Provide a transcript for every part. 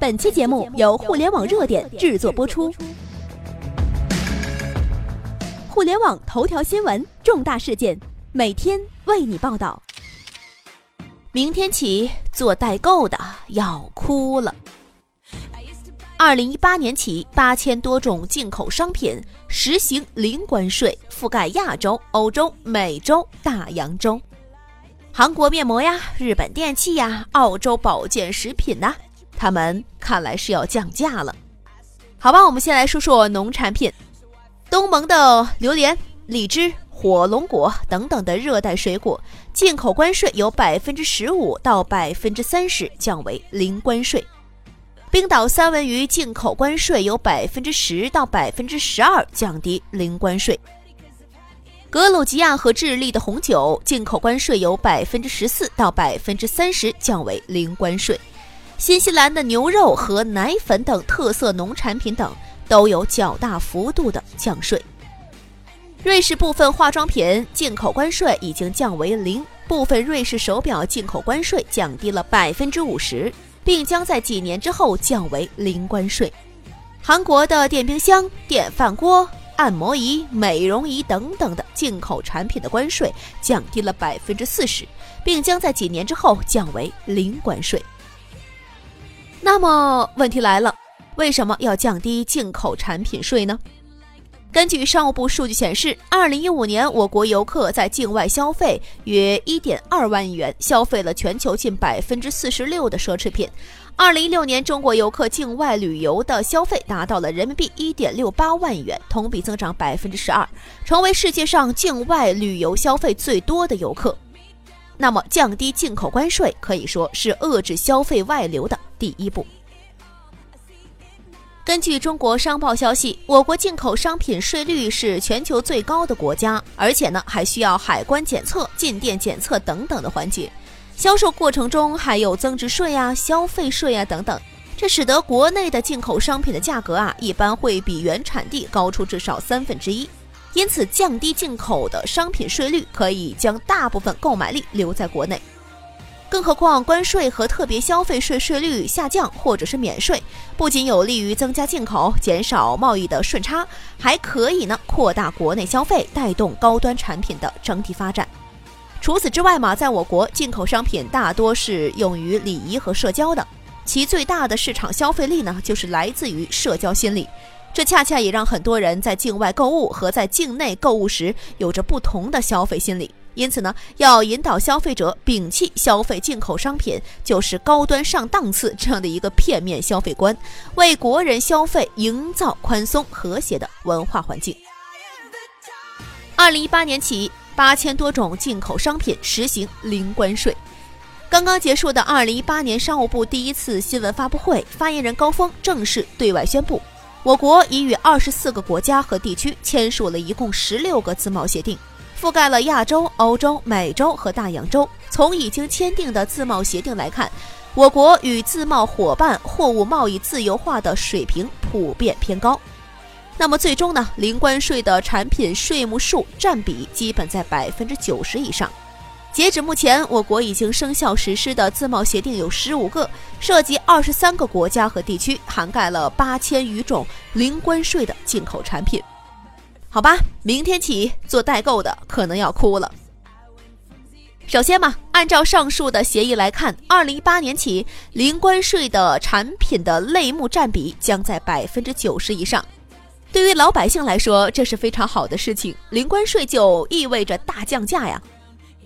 本期节目由互联网热点制作播出。互联网头条新闻，重大事件，每天为你报道。明天起，做代购的要哭了。二零一八年起，八千多种进口商品实行零关税，覆盖亚洲、欧洲、美洲、大洋洲。韩国面膜呀，日本电器呀，澳洲保健食品呐，他们看来是要降价了。好吧，我们先来说说农产品。东盟的榴莲、荔枝、火龙果等等的热带水果，进口关税由百分之十五到百分之三十降为零关税。冰岛三文鱼进口关税由百分之十到百分之十二降低零关税。格鲁吉亚和智利的红酒进口关税由百分之十四到百分之三十降为零关税。新西兰的牛肉和奶粉等特色农产品等都有较大幅度的降税。瑞士部分化妆品进口关税已经降为零，部分瑞士手表进口关税降低了百分之五十。并将在几年之后降为零关税。韩国的电冰箱、电饭锅、按摩仪、美容仪等等的进口产品的关税降低了百分之四十，并将在几年之后降为零关税。那么问题来了，为什么要降低进口产品税呢？根据商务部数据显示，二零一五年我国游客在境外消费约一点二万亿元，消费了全球近百分之四十六的奢侈品。二零一六年，中国游客境外旅游的消费达到了人民币一点六八万亿元，同比增长百分之十二，成为世界上境外旅游消费最多的游客。那么，降低进口关税可以说是遏制消费外流的第一步。根据中国商报消息，我国进口商品税率是全球最高的国家，而且呢还需要海关检测、进店检测等等的环节。销售过程中还有增值税啊、消费税啊等等，这使得国内的进口商品的价格啊一般会比原产地高出至少三分之一。因此，降低进口的商品税率可以将大部分购买力留在国内。更何况，关税和特别消费税税率下降或者是免税，不仅有利于增加进口、减少贸易的顺差，还可以呢扩大国内消费，带动高端产品的整体发展。除此之外嘛，在我国进口商品大多是用于礼仪和社交的，其最大的市场消费力呢，就是来自于社交心理。这恰恰也让很多人在境外购物和在境内购物时有着不同的消费心理。因此呢，要引导消费者摒弃消费进口商品就是高端上档次这样的一个片面消费观，为国人消费营造宽松和谐的文化环境。二零一八年起，八千多种进口商品实行零关税。刚刚结束的二零一八年商务部第一次新闻发布会，发言人高峰正式对外宣布，我国已与二十四个国家和地区签署了一共十六个自贸协定。覆盖了亚洲、欧洲、美洲和大洋洲。从已经签订的自贸协定来看，我国与自贸伙伴货物贸易自由化的水平普遍偏高。那么最终呢，零关税的产品税目数占比基本在百分之九十以上。截止目前，我国已经生效实施的自贸协定有十五个，涉及二十三个国家和地区，涵盖了八千余种零关税的进口产品。好吧，明天起做代购的可能要哭了。首先嘛，按照上述的协议来看，二零一八年起零关税的产品的类目占比将在百分之九十以上。对于老百姓来说，这是非常好的事情，零关税就意味着大降价呀。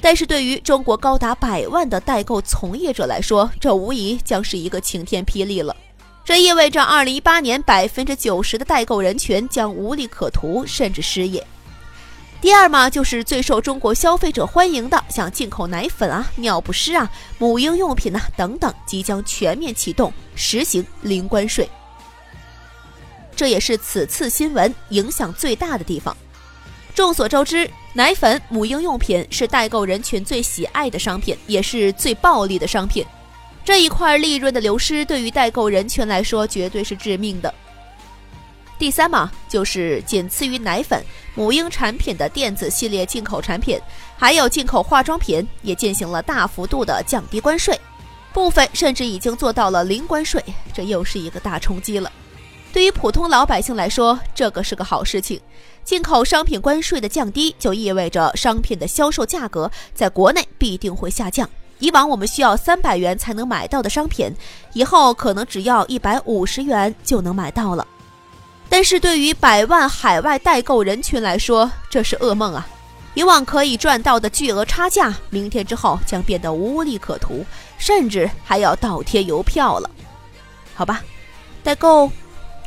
但是对于中国高达百万的代购从业者来说，这无疑将是一个晴天霹雳了。这意味着，二零一八年百分之九十的代购人群将无利可图，甚至失业。第二嘛，就是最受中国消费者欢迎的，像进口奶粉啊、尿不湿啊、母婴用品呐等等，即将全面启动实行零关税。这也是此次新闻影响最大的地方。众所周知，奶粉、母婴用品是代购人群最喜爱的商品，也是最暴利的商品。这一块利润的流失，对于代购人群来说绝对是致命的。第三嘛，就是仅次于奶粉、母婴产品的电子系列进口产品，还有进口化妆品，也进行了大幅度的降低关税。部分甚至已经做到了零关税，这又是一个大冲击了。对于普通老百姓来说，这个是个好事情。进口商品关税的降低，就意味着商品的销售价格在国内必定会下降。以往我们需要三百元才能买到的商品，以后可能只要一百五十元就能买到了。但是对于百万海外代购人群来说，这是噩梦啊！以往可以赚到的巨额差价，明天之后将变得无利可图，甚至还要倒贴邮票了。好吧，代购，